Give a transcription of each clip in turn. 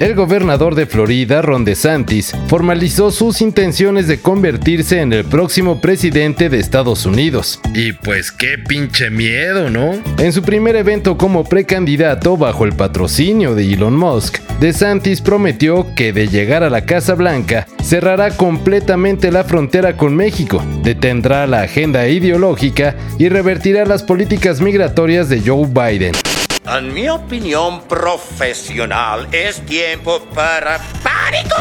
El gobernador de Florida, Ron DeSantis, formalizó sus intenciones de convertirse en el próximo presidente de Estados Unidos. Y pues qué pinche miedo, ¿no? En su primer evento como precandidato bajo el patrocinio de Elon Musk, DeSantis prometió que de llegar a la Casa Blanca cerrará completamente la frontera con México, detendrá la agenda ideológica y revertirá las políticas migratorias de Joe Biden. En mi opinión profesional, es tiempo para pánico.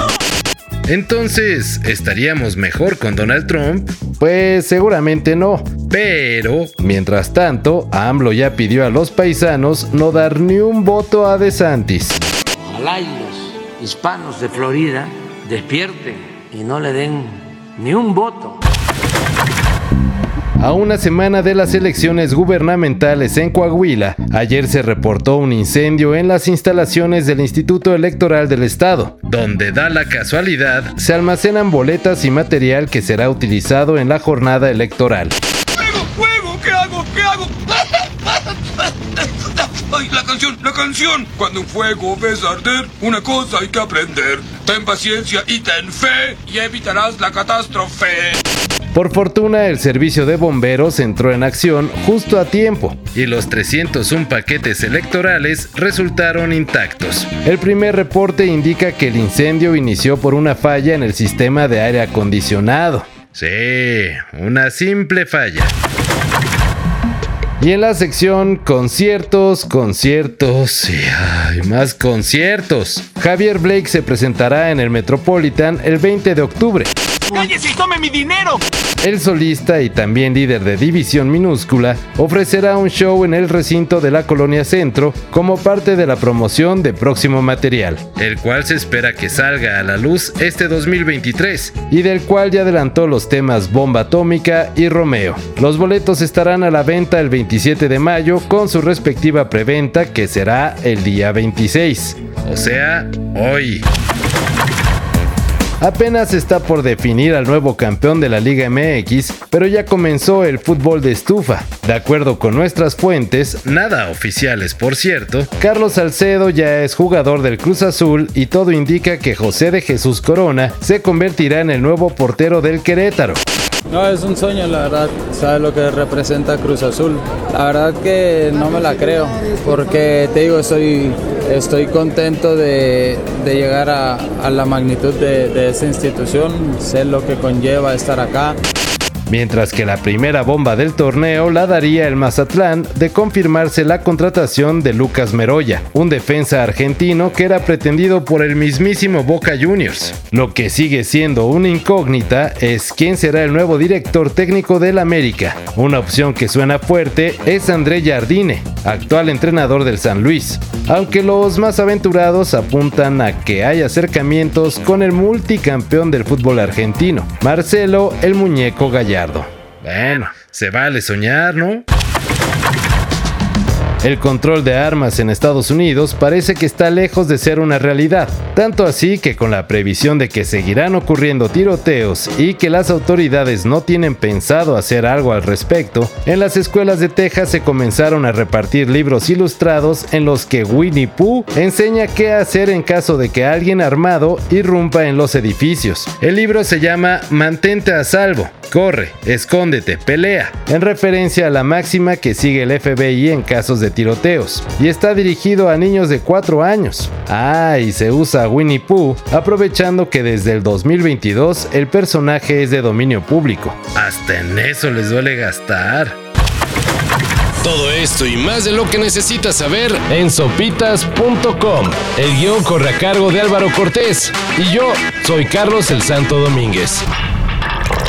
Entonces, ¿estaríamos mejor con Donald Trump? Pues seguramente no. Pero, mientras tanto, AMLO ya pidió a los paisanos no dar ni un voto a DeSantis. Ojalá los hispanos de Florida despierten y no le den ni un voto a una semana de las elecciones gubernamentales en Coahuila, ayer se reportó un incendio en las instalaciones del Instituto Electoral del Estado, donde da la casualidad se almacenan boletas y material que será utilizado en la jornada electoral. ¡Fuego, fuego! ¿Qué hago? ¿Qué hago? ¡Ay, la canción, la canción! Cuando un fuego ves arder, una cosa hay que aprender. Ten paciencia y ten fe y evitarás la catástrofe. Por fortuna, el servicio de bomberos entró en acción justo a tiempo y los 301 paquetes electorales resultaron intactos. El primer reporte indica que el incendio inició por una falla en el sistema de aire acondicionado. Sí, una simple falla. Y en la sección conciertos, conciertos y más conciertos. Javier Blake se presentará en el Metropolitan el 20 de octubre. ¡Cállese y tome mi dinero! El solista y también líder de División Minúscula ofrecerá un show en el recinto de la Colonia Centro como parte de la promoción de próximo material, el cual se espera que salga a la luz este 2023 y del cual ya adelantó los temas Bomba Atómica y Romeo. Los boletos estarán a la venta el 27 de mayo con su respectiva preventa que será el día 26, o sea, hoy. Apenas está por definir al nuevo campeón de la Liga MX, pero ya comenzó el fútbol de estufa. De acuerdo con nuestras fuentes, nada oficiales por cierto, Carlos Salcedo ya es jugador del Cruz Azul y todo indica que José de Jesús Corona se convertirá en el nuevo portero del Querétaro. No, es un sueño, la verdad. Sabes lo que representa Cruz Azul. La verdad que no me la creo, porque te digo, estoy, estoy contento de, llegar a, la magnitud de, de institución. Sé lo que conlleva estar acá mientras que la primera bomba del torneo la daría el Mazatlán de confirmarse la contratación de Lucas Meroya, un defensa argentino que era pretendido por el mismísimo Boca Juniors. Lo que sigue siendo una incógnita es quién será el nuevo director técnico del América. Una opción que suena fuerte es André Jardine, actual entrenador del San Luis, aunque los más aventurados apuntan a que hay acercamientos con el multicampeón del fútbol argentino, Marcelo el Muñeco Gallardo. Bueno, se vale soñar, ¿no? El control de armas en Estados Unidos parece que está lejos de ser una realidad, tanto así que con la previsión de que seguirán ocurriendo tiroteos y que las autoridades no tienen pensado hacer algo al respecto, en las escuelas de Texas se comenzaron a repartir libros ilustrados en los que Winnie Pooh enseña qué hacer en caso de que alguien armado irrumpa en los edificios. El libro se llama Mantente a salvo, corre, escóndete, pelea, en referencia a la máxima que sigue el FBI en casos de tiroteos y está dirigido a niños de 4 años. Ah, y se usa Winnie Pooh aprovechando que desde el 2022 el personaje es de dominio público. Hasta en eso les duele gastar. Todo esto y más de lo que necesitas saber en sopitas.com. El guion corre a cargo de Álvaro Cortés y yo soy Carlos el Santo Domínguez.